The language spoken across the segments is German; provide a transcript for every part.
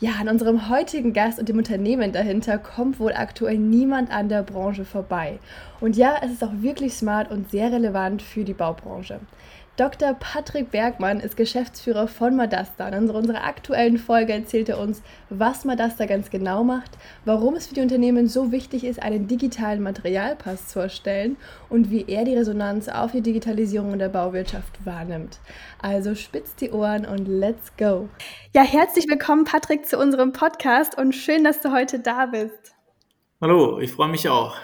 Ja, an unserem heutigen Gast und dem Unternehmen dahinter kommt wohl aktuell niemand an der Branche vorbei. Und ja, es ist auch wirklich smart und sehr relevant für die Baubranche. Dr. Patrick Bergmann ist Geschäftsführer von Madasta. In unserer aktuellen Folge erzählt er uns, was Madasta ganz genau macht, warum es für die Unternehmen so wichtig ist, einen digitalen Materialpass zu erstellen und wie er die Resonanz auf die Digitalisierung in der Bauwirtschaft wahrnimmt. Also spitzt die Ohren und let's go. Ja, herzlich willkommen, Patrick, zu unserem Podcast und schön, dass du heute da bist. Hallo, ich freue mich auch.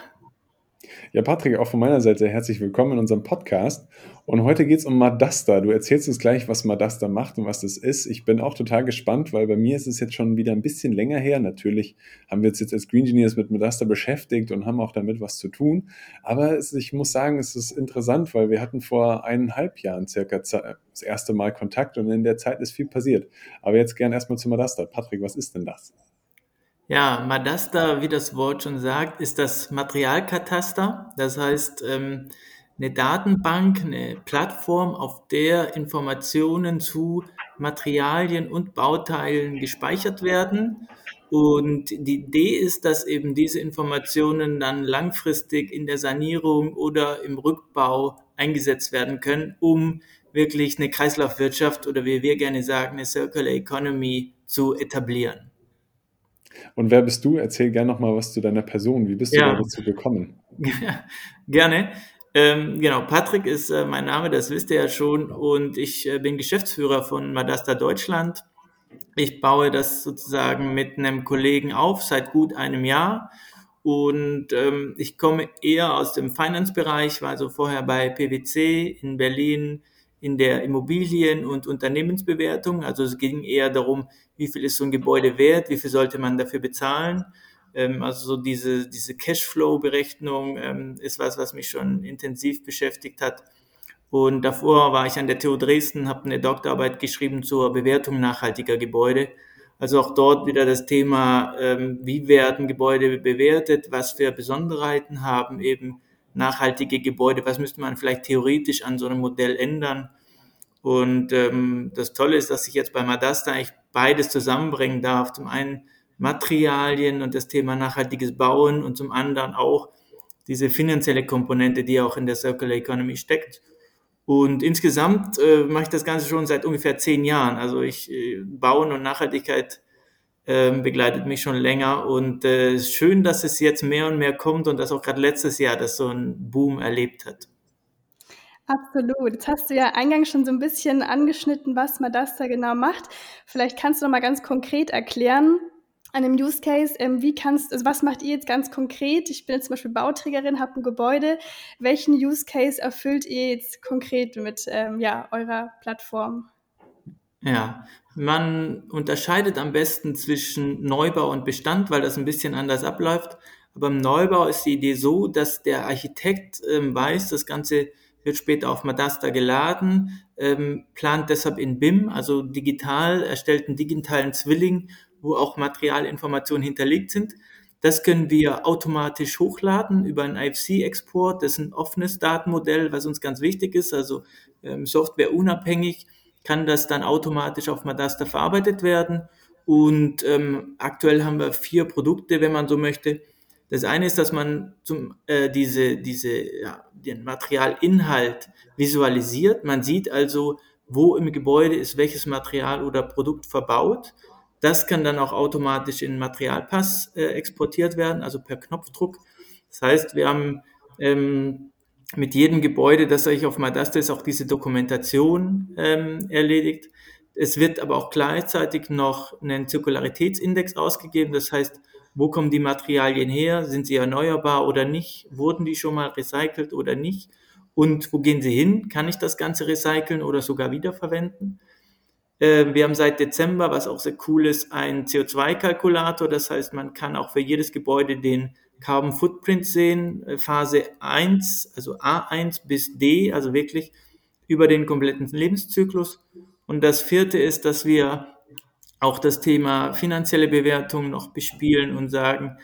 Ja, Patrick, auch von meiner Seite herzlich willkommen in unserem Podcast. Und heute geht es um Madasta. Du erzählst uns gleich, was Madasta macht und was das ist. Ich bin auch total gespannt, weil bei mir ist es jetzt schon wieder ein bisschen länger her. Natürlich haben wir uns jetzt als Green Engineers mit Madasta beschäftigt und haben auch damit was zu tun. Aber es, ich muss sagen, es ist interessant, weil wir hatten vor eineinhalb Jahren circa das erste Mal Kontakt und in der Zeit ist viel passiert. Aber jetzt gern erstmal zu Madasta. Patrick, was ist denn das? Ja, Madasta, wie das Wort schon sagt, ist das Materialkataster. Das heißt, ähm, eine Datenbank, eine Plattform, auf der Informationen zu Materialien und Bauteilen gespeichert werden. Und die Idee ist, dass eben diese Informationen dann langfristig in der Sanierung oder im Rückbau eingesetzt werden können, um wirklich eine Kreislaufwirtschaft oder wie wir gerne sagen, eine Circular Economy zu etablieren. Und wer bist du? Erzähl gerne noch mal was zu deiner Person. Wie bist du ja. dazu gekommen? gerne. Ähm, genau, Patrick ist äh, mein Name, das wisst ihr ja schon. Und ich äh, bin Geschäftsführer von Madasta Deutschland. Ich baue das sozusagen mit einem Kollegen auf seit gut einem Jahr. Und ähm, ich komme eher aus dem Finance-Bereich, war also vorher bei PwC in Berlin in der Immobilien- und Unternehmensbewertung. Also es ging eher darum, wie viel ist so ein Gebäude wert, wie viel sollte man dafür bezahlen. Ähm, also so diese, diese Cashflow-Berechnung ähm, ist was, was mich schon intensiv beschäftigt hat. Und davor war ich an der TU Dresden, habe eine Doktorarbeit geschrieben zur Bewertung nachhaltiger Gebäude. Also auch dort wieder das Thema, ähm, wie werden Gebäude bewertet, was für Besonderheiten haben eben nachhaltige Gebäude, was müsste man vielleicht theoretisch an so einem Modell ändern. Und ähm, das Tolle ist, dass ich jetzt bei Madasta eigentlich beides zusammenbringen darf. Zum einen Materialien und das Thema nachhaltiges Bauen und zum anderen auch diese finanzielle Komponente, die auch in der Circular Economy steckt. Und insgesamt äh, mache ich das Ganze schon seit ungefähr zehn Jahren. Also ich äh, Bauen und Nachhaltigkeit ähm, begleitet mich schon länger und äh, schön, dass es jetzt mehr und mehr kommt und dass auch gerade letztes Jahr das so einen Boom erlebt hat. Absolut. Jetzt hast du ja eingangs schon so ein bisschen angeschnitten, was Madasta genau macht. Vielleicht kannst du noch mal ganz konkret erklären, an einem Use Case, ähm, wie kannst, also was macht ihr jetzt ganz konkret? Ich bin jetzt zum Beispiel Bauträgerin, habe ein Gebäude. Welchen Use Case erfüllt ihr jetzt konkret mit ähm, ja, eurer Plattform? Ja, man unterscheidet am besten zwischen Neubau und Bestand, weil das ein bisschen anders abläuft. Aber im Neubau ist die Idee so, dass der Architekt ähm, weiß, das Ganze wird später auf Madasta geladen, ähm, plant deshalb in BIM, also digital, erstellt einen digitalen Zwilling, wo auch Materialinformationen hinterlegt sind. Das können wir automatisch hochladen über einen IFC-Export. Das ist ein offenes Datenmodell, was uns ganz wichtig ist, also ähm, softwareunabhängig kann das dann automatisch auf Madasta verarbeitet werden. Und ähm, aktuell haben wir vier Produkte, wenn man so möchte. Das eine ist, dass man zum, äh, diese, diese, ja, den Materialinhalt visualisiert. Man sieht also, wo im Gebäude ist welches Material oder Produkt verbaut. Das kann dann auch automatisch in Materialpass äh, exportiert werden, also per Knopfdruck. Das heißt, wir haben ähm, mit jedem Gebäude, das euch auf ist, auch diese Dokumentation ähm, erledigt. Es wird aber auch gleichzeitig noch ein Zirkularitätsindex ausgegeben. Das heißt, wo kommen die Materialien her? Sind sie erneuerbar oder nicht? Wurden die schon mal recycelt oder nicht? Und wo gehen sie hin? Kann ich das Ganze recyceln oder sogar wiederverwenden? Äh, wir haben seit Dezember, was auch sehr cool ist, einen CO2-Kalkulator. Das heißt, man kann auch für jedes Gebäude den Carbon Footprint sehen, äh, Phase 1, also A1 bis D, also wirklich über den kompletten Lebenszyklus. Und das vierte ist, dass wir auch das Thema finanzielle Bewertung noch bespielen und sagen,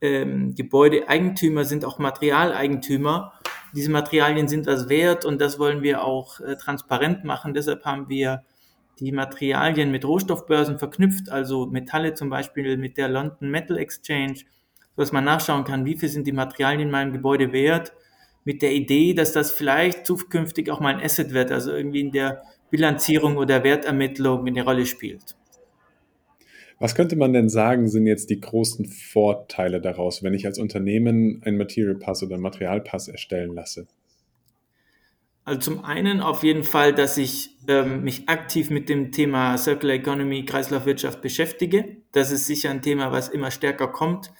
ähm, Gebäudeeigentümer sind auch Materialeigentümer. Diese Materialien sind was wert und das wollen wir auch äh, transparent machen. Deshalb haben wir die Materialien mit Rohstoffbörsen verknüpft, also Metalle zum Beispiel mit der London Metal Exchange, sodass man nachschauen kann, wie viel sind die Materialien in meinem Gebäude wert, mit der Idee, dass das vielleicht zukünftig auch mal ein Asset wird, also irgendwie in der Bilanzierung oder Wertermittlung eine Rolle spielt. Was könnte man denn sagen, sind jetzt die großen Vorteile daraus, wenn ich als Unternehmen einen Material Pass oder einen Materialpass erstellen lasse? Also zum einen auf jeden Fall, dass ich ähm, mich aktiv mit dem Thema Circular Economy, Kreislaufwirtschaft beschäftige. Das ist sicher ein Thema, was immer stärker kommt.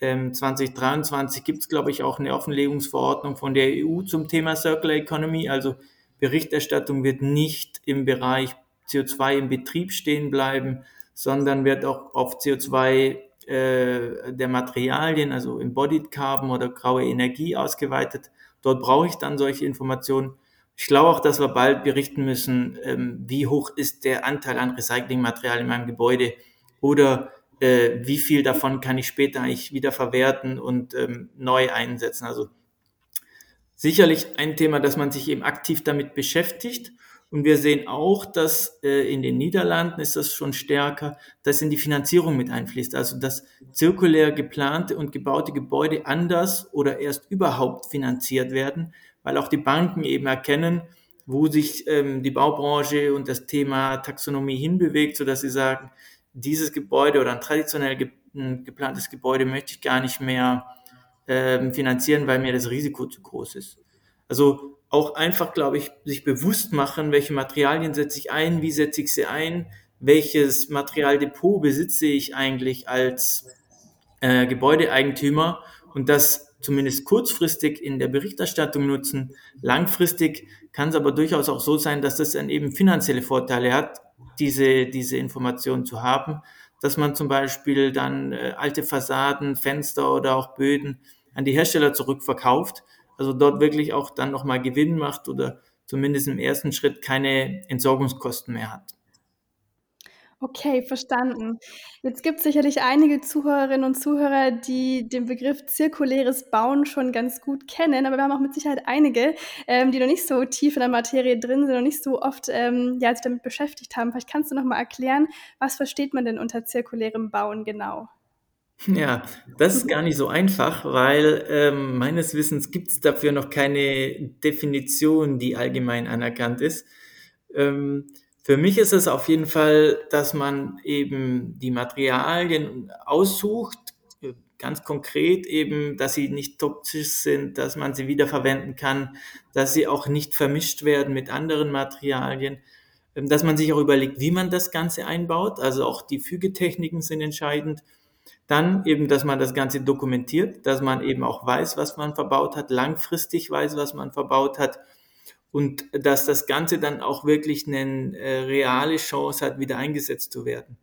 Ähm, 2023 gibt es, glaube ich, auch eine Offenlegungsverordnung von der EU zum Thema Circular Economy. Also Berichterstattung wird nicht im Bereich CO2 im Betrieb stehen bleiben, sondern wird auch auf CO2 äh, der Materialien, also Embodied Carbon oder graue Energie ausgeweitet. Dort brauche ich dann solche Informationen. Ich glaube auch, dass wir bald berichten müssen, ähm, wie hoch ist der Anteil an Recyclingmaterial in meinem Gebäude oder äh, wie viel davon kann ich später eigentlich wieder verwerten und ähm, neu einsetzen. Also sicherlich ein Thema, dass man sich eben aktiv damit beschäftigt. Und wir sehen auch, dass äh, in den Niederlanden ist das schon stärker, dass in die Finanzierung mit einfließt. Also dass zirkulär geplante und gebaute Gebäude anders oder erst überhaupt finanziert werden, weil auch die Banken eben erkennen, wo sich ähm, die Baubranche und das Thema Taxonomie hinbewegt, so dass sie sagen, dieses Gebäude oder ein traditionell ge geplantes Gebäude möchte ich gar nicht mehr ähm, finanzieren, weil mir das Risiko zu groß ist. Also auch einfach, glaube ich, sich bewusst machen, welche Materialien setze ich ein, wie setze ich sie ein, welches Materialdepot besitze ich eigentlich als äh, Gebäudeeigentümer und das zumindest kurzfristig in der Berichterstattung nutzen. Langfristig kann es aber durchaus auch so sein, dass das dann eben finanzielle Vorteile hat, diese, diese Informationen zu haben, dass man zum Beispiel dann äh, alte Fassaden, Fenster oder auch Böden an die Hersteller zurückverkauft also dort wirklich auch dann nochmal Gewinn macht oder zumindest im ersten Schritt keine Entsorgungskosten mehr hat. Okay, verstanden. Jetzt gibt es sicherlich einige Zuhörerinnen und Zuhörer, die den Begriff zirkuläres Bauen schon ganz gut kennen, aber wir haben auch mit Sicherheit einige, ähm, die noch nicht so tief in der Materie drin sind und nicht so oft ähm, ja, sich damit beschäftigt haben. Vielleicht kannst du noch mal erklären, was versteht man denn unter zirkulärem Bauen genau? Ja, das ist gar nicht so einfach, weil ähm, meines Wissens gibt es dafür noch keine Definition, die allgemein anerkannt ist. Ähm, für mich ist es auf jeden Fall, dass man eben die Materialien aussucht, ganz konkret eben, dass sie nicht toxisch sind, dass man sie wiederverwenden kann, dass sie auch nicht vermischt werden mit anderen Materialien, ähm, dass man sich auch überlegt, wie man das Ganze einbaut. Also auch die Fügetechniken sind entscheidend dann eben, dass man das Ganze dokumentiert, dass man eben auch weiß, was man verbaut hat, langfristig weiß, was man verbaut hat und dass das Ganze dann auch wirklich eine äh, reale Chance hat, wieder eingesetzt zu werden.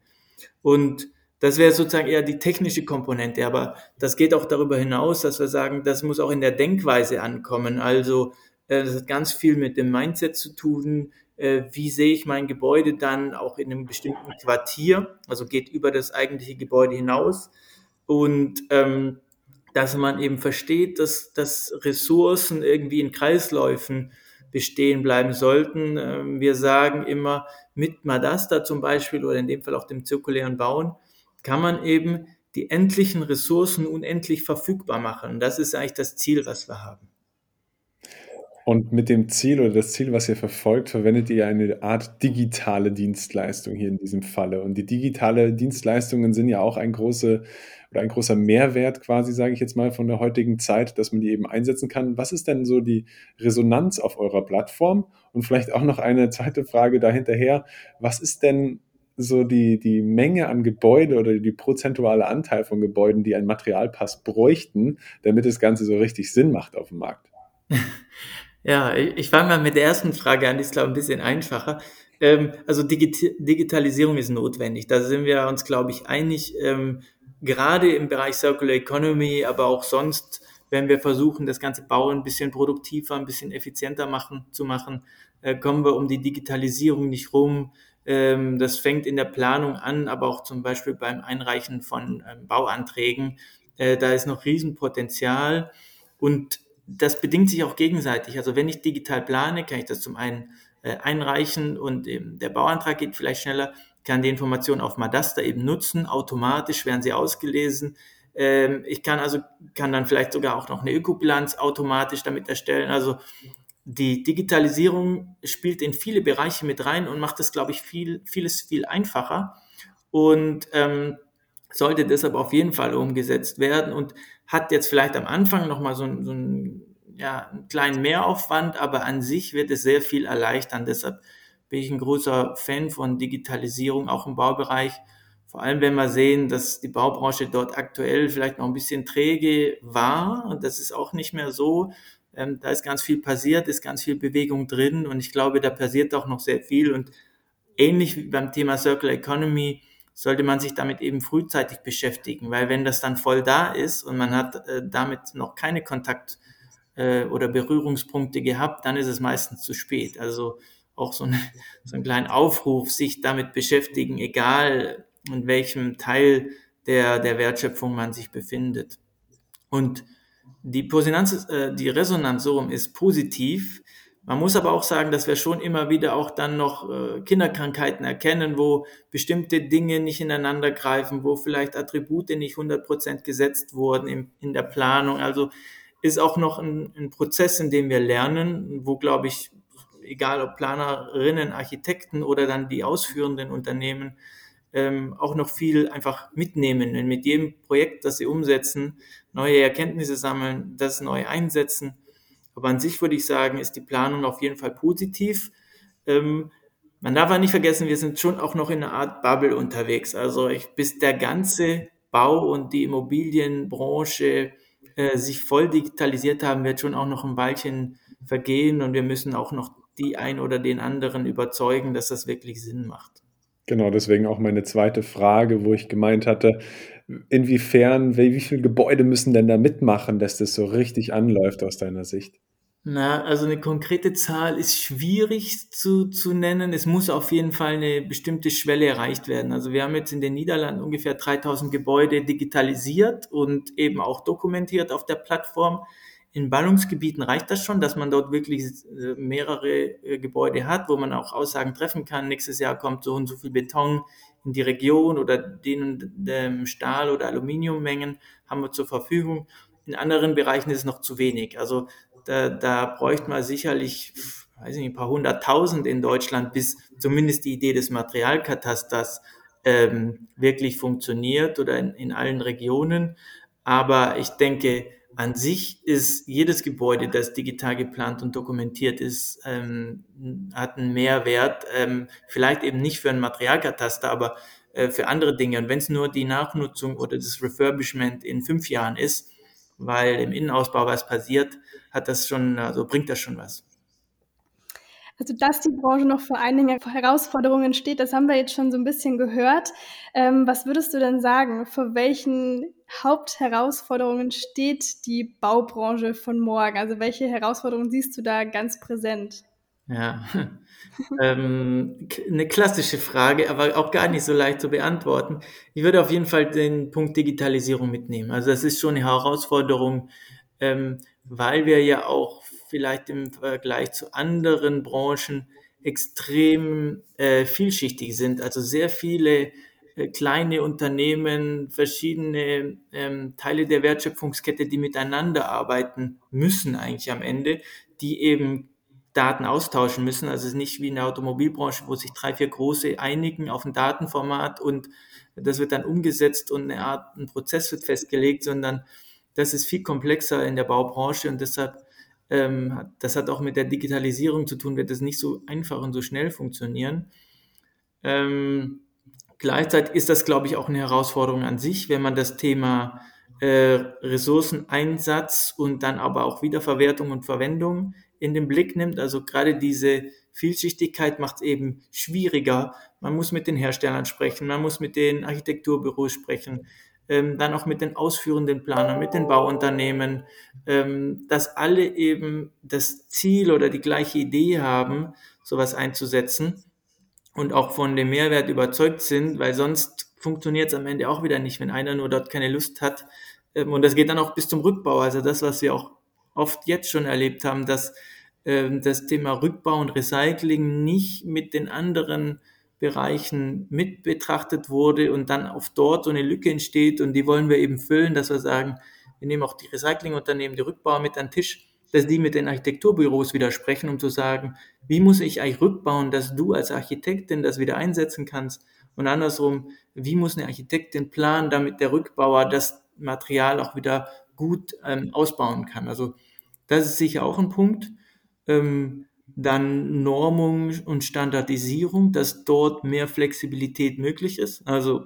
Und das wäre sozusagen eher die technische Komponente, aber das geht auch darüber hinaus, dass wir sagen, das muss auch in der Denkweise ankommen. Also äh, das hat ganz viel mit dem Mindset zu tun, äh, wie sehe ich mein Gebäude dann auch in einem bestimmten Quartier, also geht über das eigentliche Gebäude hinaus und ähm, dass man eben versteht, dass, dass Ressourcen irgendwie in Kreisläufen bestehen bleiben sollten. Ähm, wir sagen immer, mit Madasta zum Beispiel oder in dem Fall auch dem zirkulären Bauen, kann man eben die endlichen Ressourcen unendlich verfügbar machen. Das ist eigentlich das Ziel, was wir haben. Und mit dem Ziel oder das Ziel, was ihr verfolgt, verwendet ihr eine Art digitale Dienstleistung hier in diesem Falle. Und die digitale Dienstleistungen sind ja auch ein große oder ein großer Mehrwert quasi, sage ich jetzt mal, von der heutigen Zeit, dass man die eben einsetzen kann. Was ist denn so die Resonanz auf eurer Plattform? Und vielleicht auch noch eine zweite Frage dahinterher. Was ist denn so die, die Menge an Gebäude oder die prozentuale Anteil von Gebäuden, die einen Materialpass bräuchten, damit das Ganze so richtig Sinn macht auf dem Markt? Ja, ich fange mal mit der ersten Frage an, die ist, glaube ich, ein bisschen einfacher. Ähm, also Digit Digitalisierung ist notwendig. Da sind wir uns, glaube ich, einig. Ähm, gerade im Bereich Circular Economy, aber auch sonst, wenn wir versuchen, das ganze Bauen ein bisschen produktiver, ein bisschen effizienter machen, zu machen, äh, kommen wir um die Digitalisierung nicht rum. Ähm, das fängt in der Planung an, aber auch zum Beispiel beim Einreichen von ähm, Bauanträgen. Äh, da ist noch Riesenpotenzial und das bedingt sich auch gegenseitig. Also wenn ich digital plane, kann ich das zum einen äh, einreichen und eben der Bauantrag geht vielleicht schneller, kann die Informationen auf Madasta eben nutzen, automatisch werden sie ausgelesen. Ähm, ich kann also, kann dann vielleicht sogar auch noch eine Ökobilanz automatisch damit erstellen. Also die Digitalisierung spielt in viele Bereiche mit rein und macht es, glaube ich, viel, vieles viel einfacher und ähm, sollte deshalb auf jeden Fall umgesetzt werden und hat jetzt vielleicht am Anfang nochmal so, so einen, ja, einen kleinen Mehraufwand, aber an sich wird es sehr viel erleichtern. Deshalb bin ich ein großer Fan von Digitalisierung, auch im Baubereich. Vor allem, wenn wir sehen, dass die Baubranche dort aktuell vielleicht noch ein bisschen träge war und das ist auch nicht mehr so. Ähm, da ist ganz viel passiert, ist ganz viel Bewegung drin und ich glaube, da passiert auch noch sehr viel und ähnlich wie beim Thema Circular Economy sollte man sich damit eben frühzeitig beschäftigen, weil wenn das dann voll da ist und man hat äh, damit noch keine Kontakt äh, oder Berührungspunkte gehabt, dann ist es meistens zu spät. Also auch so, eine, so einen kleinen Aufruf, sich damit beschäftigen, egal in welchem Teil der, der Wertschöpfung man sich befindet. Und die Resonanz, äh, die Resonanz so rum ist positiv. Man muss aber auch sagen, dass wir schon immer wieder auch dann noch äh, Kinderkrankheiten erkennen, wo bestimmte Dinge nicht ineinander greifen, wo vielleicht Attribute nicht 100% gesetzt wurden in, in der Planung. Also ist auch noch ein, ein Prozess, in dem wir lernen, wo, glaube ich, egal ob Planerinnen, Architekten oder dann die ausführenden Unternehmen, ähm, auch noch viel einfach mitnehmen und mit jedem Projekt, das sie umsetzen, neue Erkenntnisse sammeln, das neu einsetzen. Aber an sich würde ich sagen, ist die Planung auf jeden Fall positiv. Ähm, man darf aber nicht vergessen, wir sind schon auch noch in einer Art Bubble unterwegs. Also ich, bis der ganze Bau und die Immobilienbranche äh, sich voll digitalisiert haben, wird schon auch noch ein Weilchen vergehen und wir müssen auch noch die ein oder den anderen überzeugen, dass das wirklich Sinn macht. Genau, deswegen auch meine zweite Frage, wo ich gemeint hatte, inwiefern, wie, wie viele Gebäude müssen denn da mitmachen, dass das so richtig anläuft aus deiner Sicht? Na, also eine konkrete Zahl ist schwierig zu, zu nennen. Es muss auf jeden Fall eine bestimmte Schwelle erreicht werden. Also wir haben jetzt in den Niederlanden ungefähr 3000 Gebäude digitalisiert und eben auch dokumentiert auf der Plattform. In Ballungsgebieten reicht das schon, dass man dort wirklich äh, mehrere äh, Gebäude hat, wo man auch Aussagen treffen kann. Nächstes Jahr kommt so und so viel Beton in die Region oder den Stahl- oder Aluminiummengen haben wir zur Verfügung. In anderen Bereichen ist es noch zu wenig. Also da, da bräuchte man sicherlich, weiß ich nicht, ein paar hunderttausend in Deutschland, bis zumindest die Idee des Materialkatasters ähm, wirklich funktioniert oder in, in allen Regionen. Aber ich denke, an sich ist jedes Gebäude, das digital geplant und dokumentiert ist, ähm, hat einen Mehrwert. Ähm, vielleicht eben nicht für einen Materialkataster, aber äh, für andere Dinge. Und wenn es nur die Nachnutzung oder das Refurbishment in fünf Jahren ist, weil im Innenausbau was passiert, hat das schon, also bringt das schon was. Also, dass die Branche noch vor einigen Herausforderungen steht, das haben wir jetzt schon so ein bisschen gehört. Ähm, was würdest du denn sagen? Vor welchen Hauptherausforderungen steht die Baubranche von morgen? Also, welche Herausforderungen siehst du da ganz präsent? Ja, ähm, eine klassische Frage, aber auch gar nicht so leicht zu beantworten. Ich würde auf jeden Fall den Punkt Digitalisierung mitnehmen. Also, das ist schon eine Herausforderung, ähm, weil wir ja auch vielleicht im Vergleich zu anderen Branchen extrem äh, vielschichtig sind. Also sehr viele äh, kleine Unternehmen, verschiedene ähm, Teile der Wertschöpfungskette, die miteinander arbeiten müssen eigentlich am Ende, die eben Daten austauschen müssen. Also es ist nicht wie in der Automobilbranche, wo sich drei, vier große einigen auf ein Datenformat und das wird dann umgesetzt und eine Art, ein Prozess wird festgelegt, sondern das ist viel komplexer in der Baubranche und deshalb ähm, das hat auch mit der Digitalisierung zu tun, wird das nicht so einfach und so schnell funktionieren. Ähm, gleichzeitig ist das, glaube ich, auch eine Herausforderung an sich, wenn man das Thema äh, Ressourceneinsatz und dann aber auch Wiederverwertung und Verwendung in den Blick nimmt. Also gerade diese Vielschichtigkeit macht es eben schwieriger. Man muss mit den Herstellern sprechen, man muss mit den Architekturbüros sprechen. Ähm, dann auch mit den ausführenden Planern, mit den Bauunternehmen, ähm, dass alle eben das Ziel oder die gleiche Idee haben, sowas einzusetzen und auch von dem Mehrwert überzeugt sind, weil sonst funktioniert es am Ende auch wieder nicht, wenn einer nur dort keine Lust hat. Ähm, und das geht dann auch bis zum Rückbau. Also das, was wir auch oft jetzt schon erlebt haben, dass ähm, das Thema Rückbau und Recycling nicht mit den anderen Bereichen mit betrachtet wurde und dann auf dort so eine Lücke entsteht und die wollen wir eben füllen, dass wir sagen, wir nehmen auch die Recyclingunternehmen, die Rückbauer mit an den Tisch, dass die mit den Architekturbüros widersprechen, um zu sagen, wie muss ich eigentlich rückbauen, dass du als Architektin das wieder einsetzen kannst und andersrum, wie muss eine Architektin planen, damit der Rückbauer das Material auch wieder gut ähm, ausbauen kann. Also das ist sicher auch ein Punkt. Ähm, dann Normung und Standardisierung, dass dort mehr Flexibilität möglich ist. Also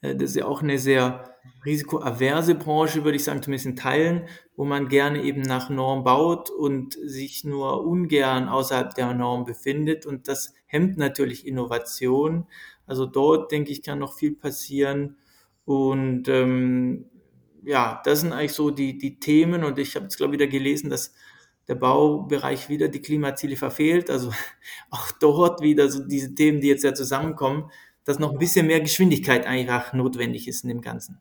äh, das ist ja auch eine sehr risikoaverse Branche, würde ich sagen, zumindest in Teilen, wo man gerne eben nach Norm baut und sich nur ungern außerhalb der Norm befindet. Und das hemmt natürlich Innovation. Also dort, denke ich, kann noch viel passieren. Und ähm, ja, das sind eigentlich so die, die Themen. Und ich habe jetzt, glaube ich, wieder gelesen, dass der Baubereich wieder die Klimaziele verfehlt. Also auch dort wieder so diese Themen, die jetzt ja zusammenkommen, dass noch ein bisschen mehr Geschwindigkeit einfach notwendig ist in dem Ganzen.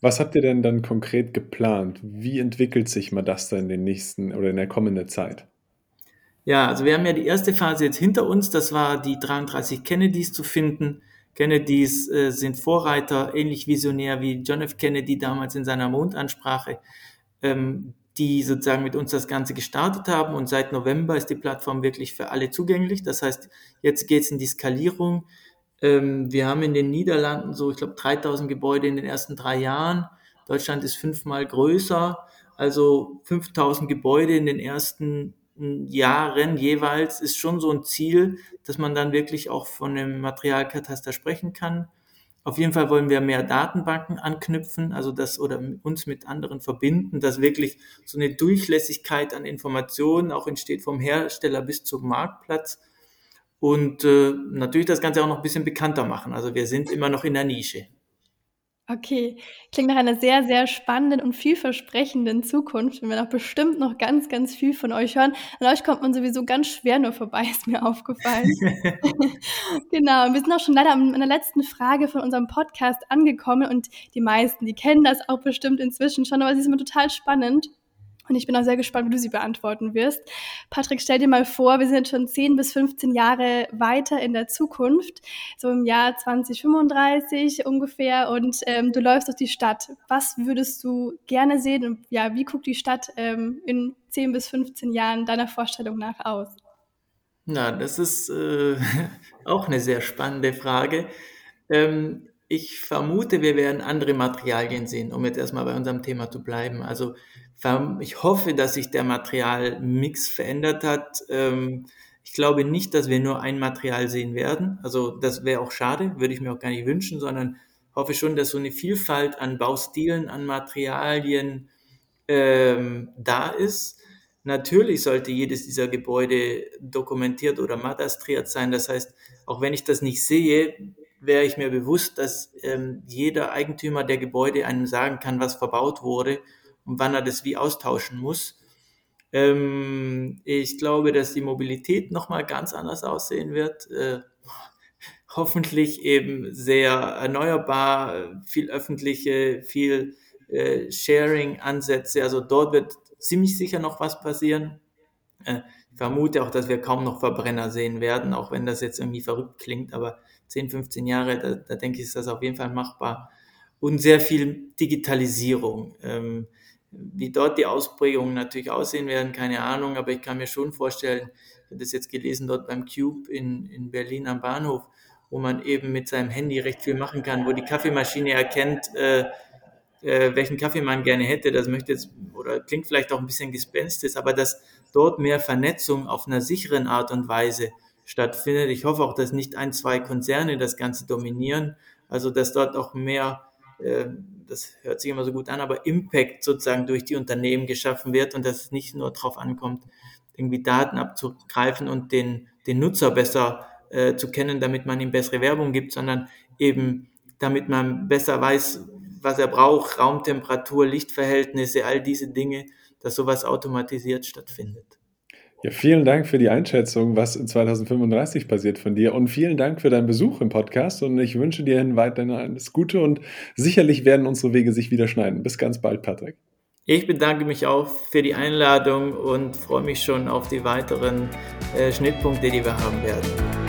Was habt ihr denn dann konkret geplant? Wie entwickelt sich mal das dann in den nächsten oder in der kommenden Zeit? Ja, also wir haben ja die erste Phase jetzt hinter uns. Das war die 33 Kennedys zu finden. Kennedys äh, sind Vorreiter, ähnlich visionär wie John F. Kennedy damals in seiner Mondansprache. Ähm, die sozusagen mit uns das Ganze gestartet haben. Und seit November ist die Plattform wirklich für alle zugänglich. Das heißt, jetzt geht es in die Skalierung. Ähm, wir haben in den Niederlanden so, ich glaube, 3000 Gebäude in den ersten drei Jahren. Deutschland ist fünfmal größer. Also 5000 Gebäude in den ersten Jahren jeweils ist schon so ein Ziel, dass man dann wirklich auch von einem Materialkataster sprechen kann. Auf jeden Fall wollen wir mehr Datenbanken anknüpfen, also das oder uns mit anderen verbinden, dass wirklich so eine Durchlässigkeit an Informationen auch entsteht vom Hersteller bis zum Marktplatz und äh, natürlich das Ganze auch noch ein bisschen bekannter machen. Also wir sind immer noch in der Nische. Okay, klingt nach einer sehr, sehr spannenden und vielversprechenden Zukunft. Wir werden auch bestimmt noch ganz, ganz viel von euch hören. An euch kommt man sowieso ganz schwer nur vorbei, ist mir aufgefallen. genau, und wir sind auch schon leider an der letzten Frage von unserem Podcast angekommen und die meisten, die kennen das auch bestimmt inzwischen schon, aber sie ist immer total spannend. Und ich bin auch sehr gespannt, wie du sie beantworten wirst. Patrick, stell dir mal vor, wir sind schon 10 bis 15 Jahre weiter in der Zukunft, so im Jahr 2035 ungefähr, und ähm, du läufst durch die Stadt. Was würdest du gerne sehen und ja, wie guckt die Stadt ähm, in 10 bis 15 Jahren deiner Vorstellung nach aus? Na, das ist äh, auch eine sehr spannende Frage. Ähm, ich vermute, wir werden andere Materialien sehen, um jetzt erstmal bei unserem Thema zu bleiben. Also ich hoffe, dass sich der Materialmix verändert hat. Ähm, ich glaube nicht, dass wir nur ein Material sehen werden. Also das wäre auch schade, würde ich mir auch gar nicht wünschen, sondern hoffe schon, dass so eine Vielfalt an Baustilen, an Materialien ähm, da ist. Natürlich sollte jedes dieser Gebäude dokumentiert oder matastriert sein. Das heißt, auch wenn ich das nicht sehe, wäre ich mir bewusst, dass ähm, jeder Eigentümer der Gebäude einem sagen kann, was verbaut wurde und wann er das wie austauschen muss. Ähm, ich glaube, dass die Mobilität nochmal ganz anders aussehen wird. Äh, hoffentlich eben sehr erneuerbar, viel öffentliche, viel äh, Sharing-Ansätze. Also dort wird ziemlich sicher noch was passieren. Äh, ich vermute auch, dass wir kaum noch Verbrenner sehen werden, auch wenn das jetzt irgendwie verrückt klingt, aber 10, 15 Jahre, da, da denke ich, ist das auf jeden Fall machbar. Und sehr viel Digitalisierung. Ähm, wie dort die Ausprägungen natürlich aussehen werden, keine Ahnung, aber ich kann mir schon vorstellen, ich habe das jetzt gelesen dort beim Cube in, in Berlin am Bahnhof, wo man eben mit seinem Handy recht viel machen kann, wo die Kaffeemaschine erkennt, äh, äh, welchen Kaffee man gerne hätte. Das möchte jetzt, oder klingt vielleicht auch ein bisschen gespenstisch, aber dass dort mehr Vernetzung auf einer sicheren Art und Weise stattfindet. Ich hoffe auch, dass nicht ein, zwei Konzerne das Ganze dominieren, also dass dort auch mehr, äh, das hört sich immer so gut an, aber Impact sozusagen durch die Unternehmen geschaffen wird und dass es nicht nur darauf ankommt, irgendwie Daten abzugreifen und den, den Nutzer besser äh, zu kennen, damit man ihm bessere Werbung gibt, sondern eben damit man besser weiß, was er braucht, Raumtemperatur, Lichtverhältnisse, all diese Dinge, dass sowas automatisiert stattfindet. Ja, vielen Dank für die Einschätzung, was in 2035 passiert von dir und vielen Dank für deinen Besuch im Podcast und ich wünsche dir weiterhin alles Gute und sicherlich werden unsere Wege sich wieder schneiden. Bis ganz bald, Patrick. Ich bedanke mich auch für die Einladung und freue mich schon auf die weiteren äh, Schnittpunkte, die wir haben werden.